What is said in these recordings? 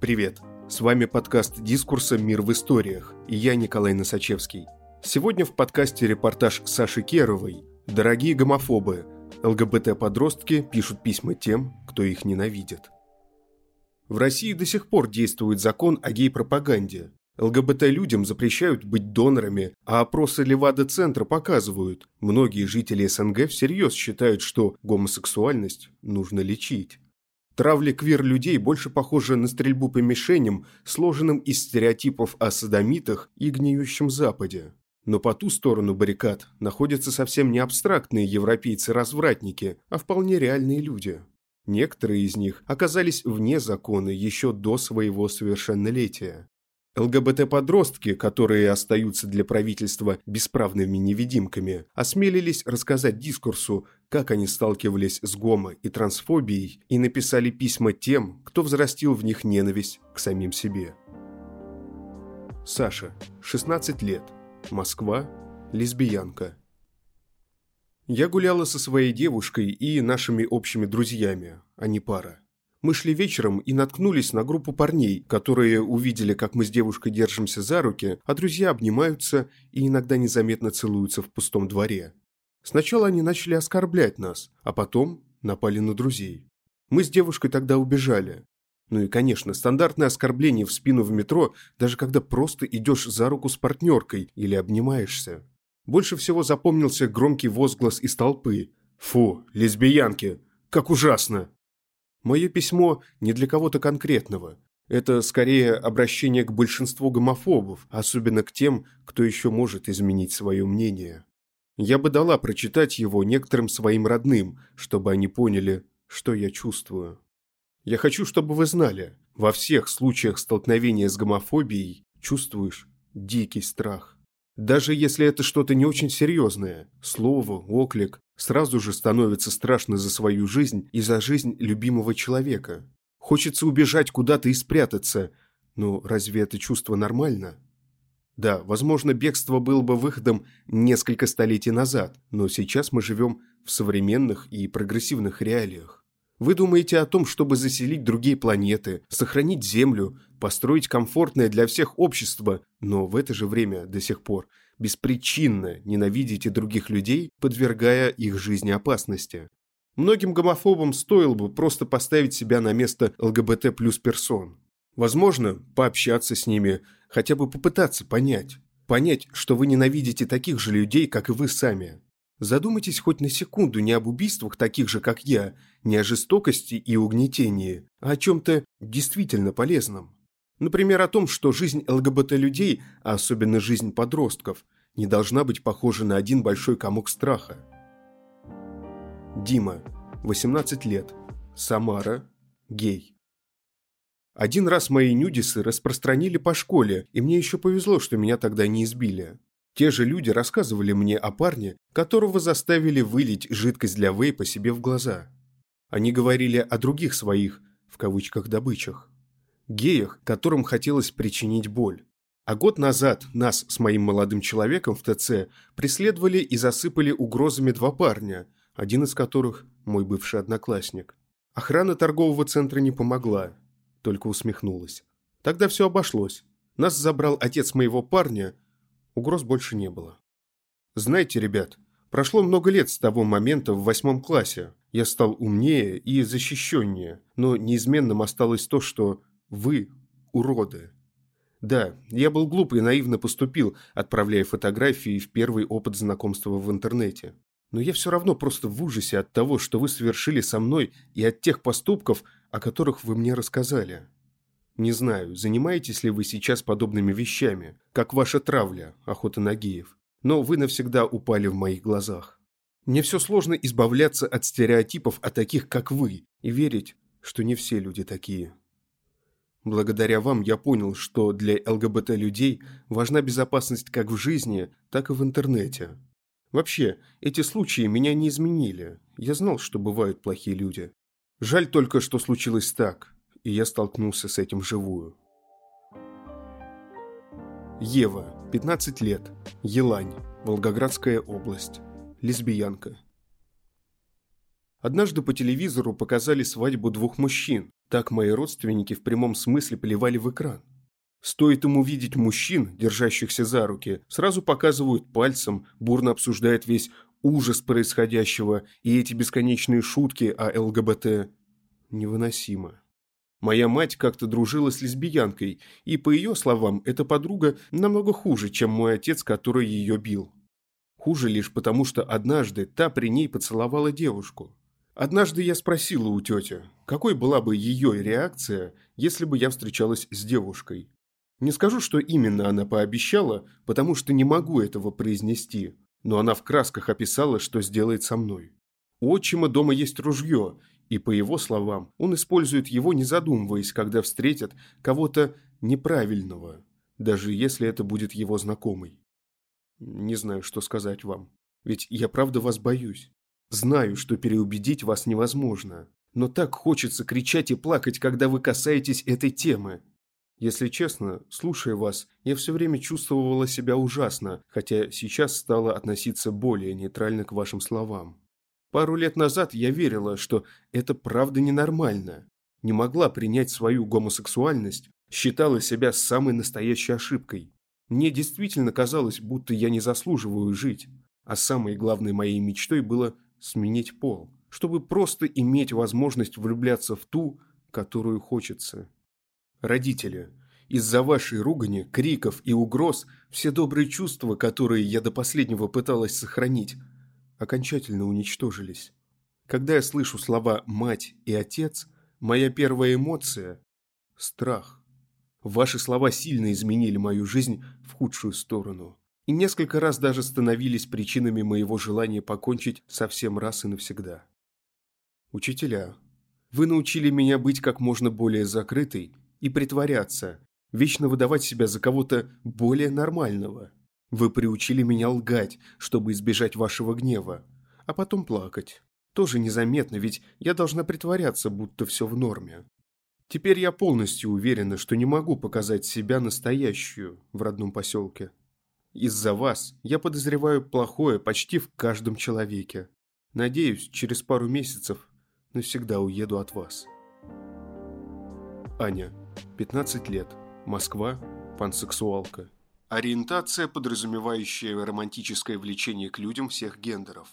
Привет! С вами подкаст «Дискурса. Мир в историях» и я Николай Носачевский. Сегодня в подкасте репортаж Саши Керовой «Дорогие гомофобы. ЛГБТ-подростки пишут письма тем, кто их ненавидит». В России до сих пор действует закон о гей-пропаганде. ЛГБТ-людям запрещают быть донорами, а опросы Левада-центра показывают, многие жители СНГ всерьез считают, что гомосексуальность нужно лечить. Травля квир-людей больше похожа на стрельбу по мишеням, сложенным из стереотипов о садомитах и гниющем Западе. Но по ту сторону баррикад находятся совсем не абстрактные европейцы-развратники, а вполне реальные люди. Некоторые из них оказались вне закона еще до своего совершеннолетия. ЛГБТ-подростки, которые остаются для правительства бесправными невидимками, осмелились рассказать дискурсу, как они сталкивались с гомо- и трансфобией и написали письма тем, кто взрастил в них ненависть к самим себе. Саша, 16 лет, Москва, лесбиянка. Я гуляла со своей девушкой и нашими общими друзьями, а не пара. Мы шли вечером и наткнулись на группу парней, которые увидели, как мы с девушкой держимся за руки, а друзья обнимаются и иногда незаметно целуются в пустом дворе. Сначала они начали оскорблять нас, а потом напали на друзей. Мы с девушкой тогда убежали. Ну и, конечно, стандартное оскорбление в спину в метро, даже когда просто идешь за руку с партнеркой или обнимаешься. Больше всего запомнился громкий возглас из толпы. «Фу, лесбиянки! Как ужасно!» Мое письмо не для кого-то конкретного. Это скорее обращение к большинству гомофобов, особенно к тем, кто еще может изменить свое мнение. Я бы дала прочитать его некоторым своим родным, чтобы они поняли, что я чувствую. Я хочу, чтобы вы знали, во всех случаях столкновения с гомофобией чувствуешь дикий страх. Даже если это что-то не очень серьезное, слово, оклик, сразу же становится страшно за свою жизнь и за жизнь любимого человека. Хочется убежать куда-то и спрятаться, но разве это чувство нормально? Да, возможно, бегство было бы выходом несколько столетий назад, но сейчас мы живем в современных и прогрессивных реалиях. Вы думаете о том, чтобы заселить другие планеты, сохранить Землю, построить комфортное для всех общество, но в это же время до сих пор беспричинно ненавидите других людей, подвергая их жизни опасности. Многим гомофобам стоило бы просто поставить себя на место ЛГБТ плюс персон. Возможно, пообщаться с ними, хотя бы попытаться понять. Понять, что вы ненавидите таких же людей, как и вы сами. Задумайтесь хоть на секунду не об убийствах таких же, как я, не о жестокости и угнетении, а о чем-то действительно полезном. Например, о том, что жизнь ЛГБТ-людей, а особенно жизнь подростков, не должна быть похожа на один большой комок страха. Дима, 18 лет, Самара, гей. Один раз мои нюдисы распространили по школе, и мне еще повезло, что меня тогда не избили. Те же люди рассказывали мне о парне, которого заставили вылить жидкость для вейпа себе в глаза. Они говорили о других своих, в кавычках, добычах. Геях, которым хотелось причинить боль. А год назад нас с моим молодым человеком в ТЦ преследовали и засыпали угрозами два парня, один из которых – мой бывший одноклассник. Охрана торгового центра не помогла, только усмехнулась. Тогда все обошлось. Нас забрал отец моего парня – Угроз больше не было. Знаете, ребят, прошло много лет с того момента в восьмом классе. Я стал умнее и защищеннее, но неизменным осталось то, что вы уроды. Да, я был глуп и наивно поступил, отправляя фотографии в первый опыт знакомства в интернете. Но я все равно просто в ужасе от того, что вы совершили со мной и от тех поступков, о которых вы мне рассказали. Не знаю, занимаетесь ли вы сейчас подобными вещами, как ваша травля, охота на геев, но вы навсегда упали в моих глазах. Мне все сложно избавляться от стереотипов о таких, как вы, и верить, что не все люди такие. Благодаря вам я понял, что для ЛГБТ-людей важна безопасность как в жизни, так и в интернете. Вообще, эти случаи меня не изменили. Я знал, что бывают плохие люди. Жаль только, что случилось так и я столкнулся с этим вживую. Ева, 15 лет, Елань, Волгоградская область, лесбиянка. Однажды по телевизору показали свадьбу двух мужчин, Так мои родственники в прямом смысле плевали в экран. Стоит им увидеть мужчин, держащихся за руки, сразу показывают пальцем, бурно обсуждают весь ужас происходящего и эти бесконечные шутки о ЛГБТ. Невыносимо. Моя мать как-то дружила с лесбиянкой, и, по ее словам, эта подруга намного хуже, чем мой отец, который ее бил. Хуже лишь потому, что однажды та при ней поцеловала девушку. Однажды я спросила у тети, какой была бы ее реакция, если бы я встречалась с девушкой. Не скажу, что именно она пообещала, потому что не могу этого произнести, но она в красках описала, что сделает со мной. У отчима дома есть ружье, и, по его словам, он использует его, не задумываясь, когда встретит кого-то неправильного, даже если это будет его знакомый. Не знаю, что сказать вам. Ведь я правда вас боюсь. Знаю, что переубедить вас невозможно. Но так хочется кричать и плакать, когда вы касаетесь этой темы. Если честно, слушая вас, я все время чувствовала себя ужасно, хотя сейчас стала относиться более нейтрально к вашим словам. Пару лет назад я верила, что это правда ненормально. Не могла принять свою гомосексуальность, считала себя самой настоящей ошибкой. Мне действительно казалось, будто я не заслуживаю жить, а самой главной моей мечтой было сменить пол, чтобы просто иметь возможность влюбляться в ту, которую хочется. Родители, из-за вашей ругани, криков и угроз все добрые чувства, которые я до последнего пыталась сохранить, окончательно уничтожились. Когда я слышу слова «мать» и «отец», моя первая эмоция – страх. Ваши слова сильно изменили мою жизнь в худшую сторону. И несколько раз даже становились причинами моего желания покончить совсем раз и навсегда. Учителя, вы научили меня быть как можно более закрытой и притворяться, вечно выдавать себя за кого-то более нормального. Вы приучили меня лгать, чтобы избежать вашего гнева, а потом плакать. Тоже незаметно, ведь я должна притворяться, будто все в норме. Теперь я полностью уверена, что не могу показать себя настоящую в родном поселке. Из-за вас я подозреваю плохое почти в каждом человеке. Надеюсь, через пару месяцев навсегда уеду от вас. Аня, 15 лет, Москва, пансексуалка. Ориентация, подразумевающая романтическое влечение к людям всех гендеров.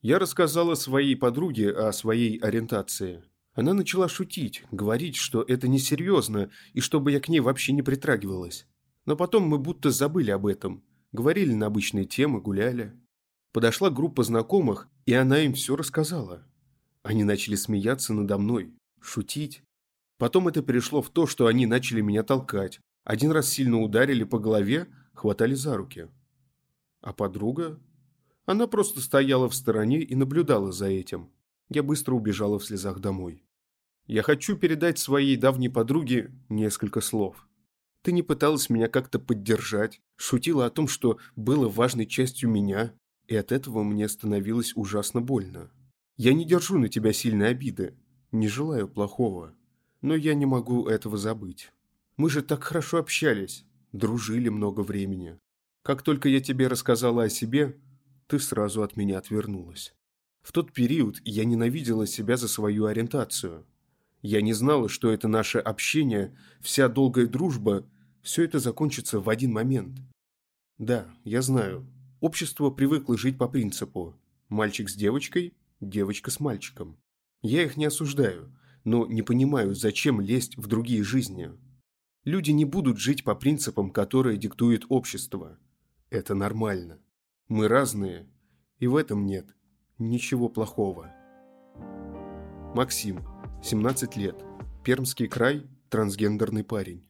Я рассказала своей подруге о своей ориентации – она начала шутить, говорить, что это несерьезно и чтобы я к ней вообще не притрагивалась. Но потом мы будто забыли об этом, говорили на обычные темы, гуляли. Подошла группа знакомых, и она им все рассказала. Они начали смеяться надо мной, шутить. Потом это перешло в то, что они начали меня толкать. Один раз сильно ударили по голове, хватали за руки. А подруга? Она просто стояла в стороне и наблюдала за этим. Я быстро убежала в слезах домой. Я хочу передать своей давней подруге несколько слов. Ты не пыталась меня как-то поддержать, шутила о том, что было важной частью меня, и от этого мне становилось ужасно больно. Я не держу на тебя сильной обиды, не желаю плохого, но я не могу этого забыть. Мы же так хорошо общались, дружили много времени. Как только я тебе рассказала о себе, ты сразу от меня отвернулась. В тот период я ненавидела себя за свою ориентацию – я не знала, что это наше общение, вся долгая дружба, все это закончится в один момент. Да, я знаю. Общество привыкло жить по принципу «мальчик с девочкой, девочка с мальчиком». Я их не осуждаю, но не понимаю, зачем лезть в другие жизни. Люди не будут жить по принципам, которые диктует общество. Это нормально. Мы разные, и в этом нет ничего плохого. Максим 17 лет. Пермский край, трансгендерный парень.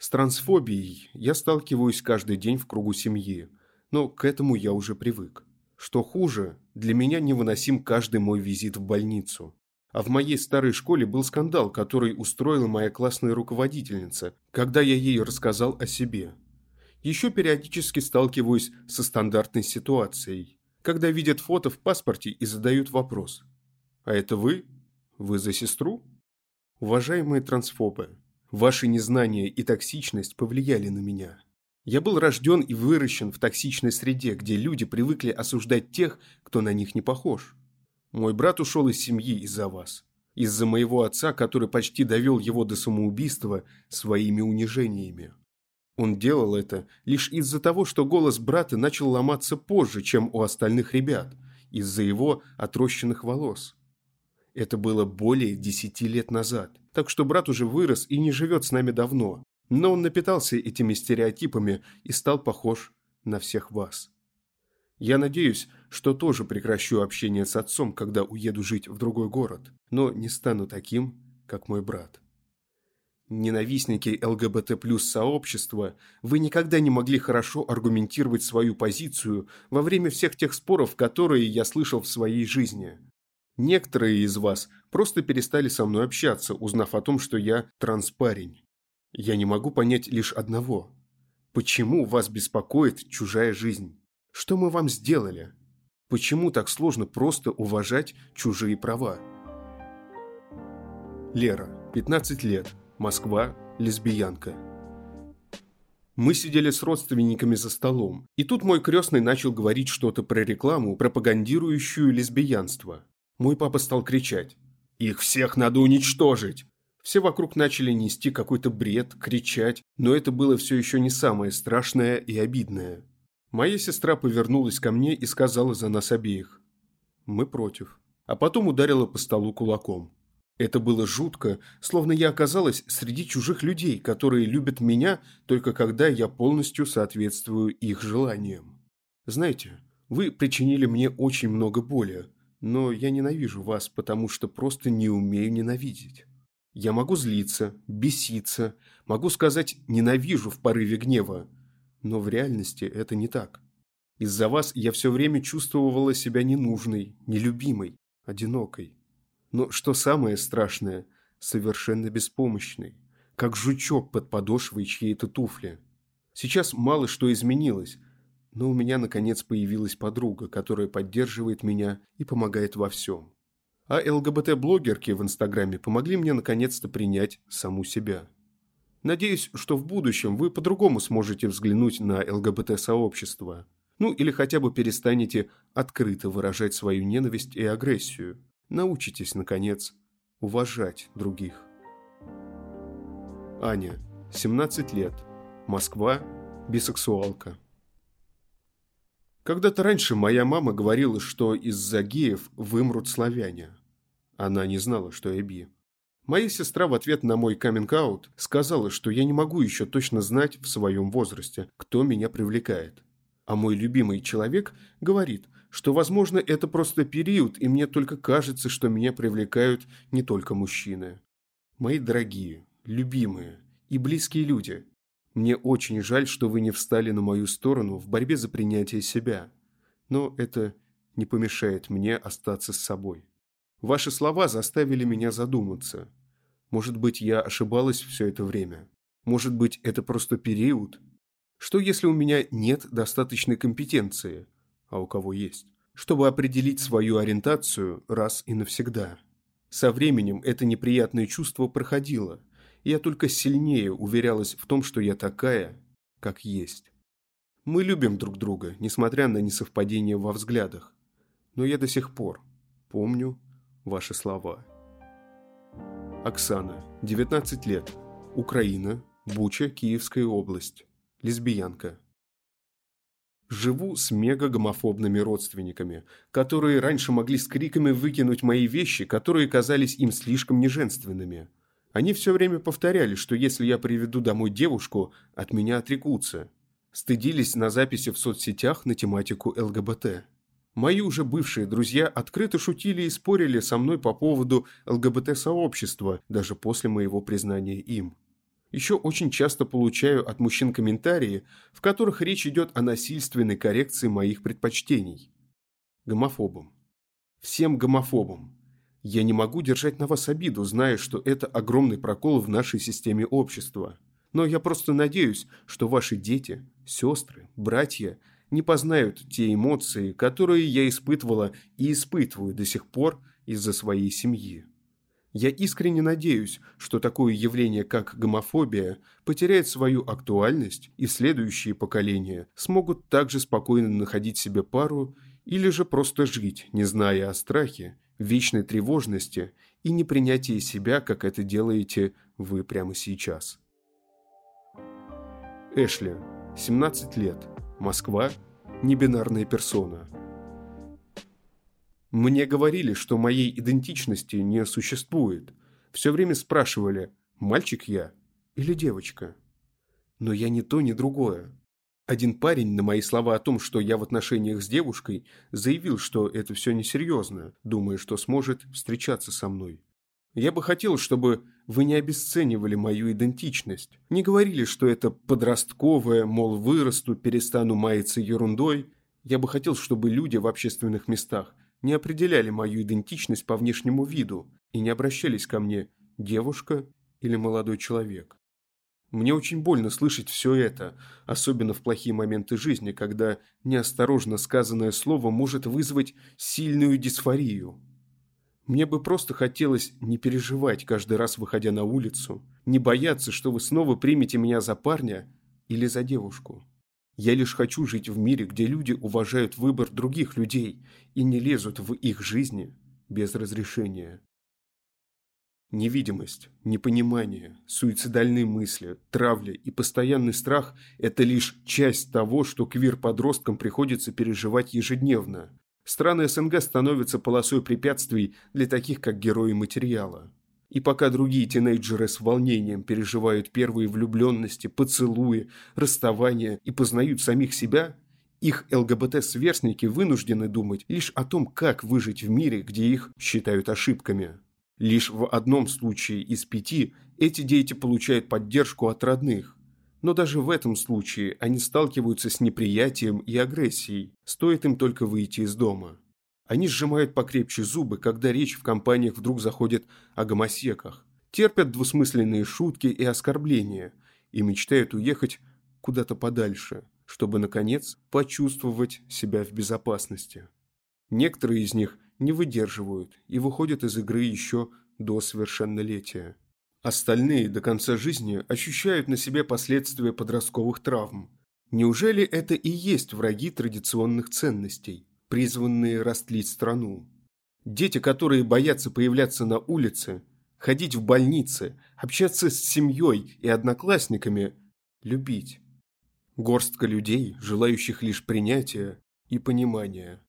С трансфобией я сталкиваюсь каждый день в кругу семьи, но к этому я уже привык. Что хуже, для меня невыносим каждый мой визит в больницу. А в моей старой школе был скандал, который устроила моя классная руководительница, когда я ей рассказал о себе. Еще периодически сталкиваюсь со стандартной ситуацией, когда видят фото в паспорте и задают вопрос. «А это вы?» Вы за сестру? Уважаемые трансфобы, ваши незнания и токсичность повлияли на меня. Я был рожден и выращен в токсичной среде, где люди привыкли осуждать тех, кто на них не похож. Мой брат ушел из семьи из-за вас. из-за моего отца, который почти довел его до самоубийства своими унижениями. Он делал это лишь из-за того, что голос брата начал ломаться позже, чем у остальных ребят, из-за его отрощенных волос. Это было более десяти лет назад, так что брат уже вырос и не живет с нами давно, но он напитался этими стереотипами и стал похож на всех вас. Я надеюсь, что тоже прекращу общение с отцом, когда уеду жить в другой город, но не стану таким, как мой брат. Ненавистники ЛГБТ плюс сообщества, вы никогда не могли хорошо аргументировать свою позицию во время всех тех споров, которые я слышал в своей жизни. Некоторые из вас просто перестали со мной общаться, узнав о том, что я транспарень. Я не могу понять лишь одного. Почему вас беспокоит чужая жизнь? Что мы вам сделали? Почему так сложно просто уважать чужие права? Лера, 15 лет, Москва, лесбиянка. Мы сидели с родственниками за столом, и тут мой крестный начал говорить что-то про рекламу, пропагандирующую лесбиянство. Мой папа стал кричать. «Их всех надо уничтожить! Все вокруг начали нести какой-то бред, кричать, но это было все еще не самое страшное и обидное. Моя сестра повернулась ко мне и сказала за нас обеих. Мы против. А потом ударила по столу кулаком. Это было жутко, словно я оказалась среди чужих людей, которые любят меня только когда я полностью соответствую их желаниям. Знаете, вы причинили мне очень много боли, но я ненавижу вас, потому что просто не умею ненавидеть. Я могу злиться, беситься, могу сказать «ненавижу» в порыве гнева, но в реальности это не так. Из-за вас я все время чувствовала себя ненужной, нелюбимой, одинокой. Но что самое страшное, совершенно беспомощной, как жучок под подошвой чьей-то туфли. Сейчас мало что изменилось, но у меня наконец появилась подруга, которая поддерживает меня и помогает во всем. А ЛГБТ-блогерки в Инстаграме помогли мне наконец-то принять саму себя. Надеюсь, что в будущем вы по-другому сможете взглянуть на ЛГБТ-сообщество. Ну или хотя бы перестанете открыто выражать свою ненависть и агрессию. Научитесь, наконец, уважать других. Аня, 17 лет. Москва, бисексуалка. Когда-то раньше моя мама говорила, что из-за геев вымрут славяне. Она не знала, что я би. Моя сестра в ответ на мой каминг-аут сказала, что я не могу еще точно знать в своем возрасте, кто меня привлекает. А мой любимый человек говорит, что, возможно, это просто период, и мне только кажется, что меня привлекают не только мужчины. Мои дорогие, любимые и близкие люди, мне очень жаль, что вы не встали на мою сторону в борьбе за принятие себя. Но это не помешает мне остаться с собой. Ваши слова заставили меня задуматься. Может быть, я ошибалась все это время? Может быть, это просто период? Что если у меня нет достаточной компетенции, а у кого есть, чтобы определить свою ориентацию раз и навсегда? Со временем это неприятное чувство проходило, я только сильнее уверялась в том, что я такая, как есть. Мы любим друг друга, несмотря на несовпадение во взглядах. Но я до сих пор помню ваши слова. Оксана, 19 лет. Украина, Буча, Киевская область. Лесбиянка. Живу с мега-гомофобными родственниками, которые раньше могли с криками выкинуть мои вещи, которые казались им слишком неженственными. Они все время повторяли, что если я приведу домой девушку, от меня отрекутся. Стыдились на записи в соцсетях на тематику ЛГБТ. Мои уже бывшие друзья открыто шутили и спорили со мной по поводу ЛГБТ-сообщества, даже после моего признания им. Еще очень часто получаю от мужчин комментарии, в которых речь идет о насильственной коррекции моих предпочтений. Гомофобам. Всем гомофобам. Я не могу держать на вас обиду, зная, что это огромный прокол в нашей системе общества. Но я просто надеюсь, что ваши дети, сестры, братья – не познают те эмоции, которые я испытывала и испытываю до сих пор из-за своей семьи. Я искренне надеюсь, что такое явление, как гомофобия, потеряет свою актуальность, и следующие поколения смогут также спокойно находить себе пару или же просто жить, не зная о страхе, вечной тревожности и непринятии себя, как это делаете вы прямо сейчас. Эшли, 17 лет, Москва, небинарная персона. Мне говорили, что моей идентичности не существует. Все время спрашивали, мальчик я или девочка. Но я ни то, ни другое. Один парень на мои слова о том, что я в отношениях с девушкой, заявил, что это все несерьезно, думая, что сможет встречаться со мной. Я бы хотел, чтобы вы не обесценивали мою идентичность. Не говорили, что это подростковое, мол, вырасту, перестану маяться ерундой. Я бы хотел, чтобы люди в общественных местах не определяли мою идентичность по внешнему виду и не обращались ко мне девушка или молодой человек. Мне очень больно слышать все это, особенно в плохие моменты жизни, когда неосторожно сказанное слово может вызвать сильную дисфорию. Мне бы просто хотелось не переживать каждый раз, выходя на улицу, не бояться, что вы снова примете меня за парня или за девушку. Я лишь хочу жить в мире, где люди уважают выбор других людей и не лезут в их жизни без разрешения. Невидимость, непонимание, суицидальные мысли, травля и постоянный страх – это лишь часть того, что квир-подросткам приходится переживать ежедневно. Страны СНГ становятся полосой препятствий для таких, как герои материала. И пока другие тинейджеры с волнением переживают первые влюбленности, поцелуи, расставания и познают самих себя, их ЛГБТ-сверстники вынуждены думать лишь о том, как выжить в мире, где их считают ошибками. Лишь в одном случае из пяти эти дети получают поддержку от родных. Но даже в этом случае они сталкиваются с неприятием и агрессией, стоит им только выйти из дома. Они сжимают покрепче зубы, когда речь в компаниях вдруг заходит о гомосеках, терпят двусмысленные шутки и оскорбления и мечтают уехать куда-то подальше, чтобы, наконец, почувствовать себя в безопасности. Некоторые из них не выдерживают и выходят из игры еще до совершеннолетия. Остальные до конца жизни ощущают на себе последствия подростковых травм. Неужели это и есть враги традиционных ценностей, призванные растлить страну? Дети, которые боятся появляться на улице, ходить в больницы, общаться с семьей и одноклассниками, любить. Горстка людей, желающих лишь принятия и понимания.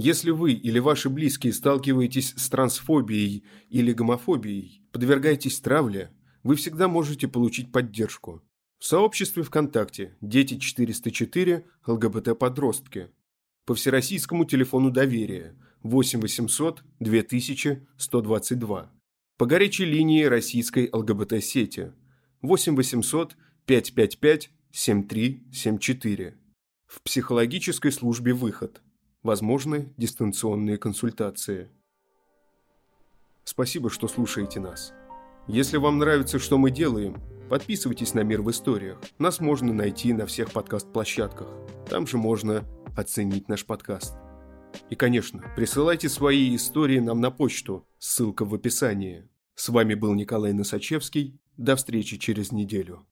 Если вы или ваши близкие сталкиваетесь с трансфобией или гомофобией, подвергаетесь травле, вы всегда можете получить поддержку. В сообществе ВКонтакте «Дети 404. ЛГБТ-подростки». По всероссийскому телефону доверия 8 800 2000 122. По горячей линии российской ЛГБТ-сети 8 800 555 7374. В психологической службе «Выход» Возможны дистанционные консультации. Спасибо, что слушаете нас. Если вам нравится, что мы делаем, подписывайтесь на «Мир в историях». Нас можно найти на всех подкаст-площадках. Там же можно оценить наш подкаст. И, конечно, присылайте свои истории нам на почту, ссылка в описании. С вами был Николай Носачевский. До встречи через неделю.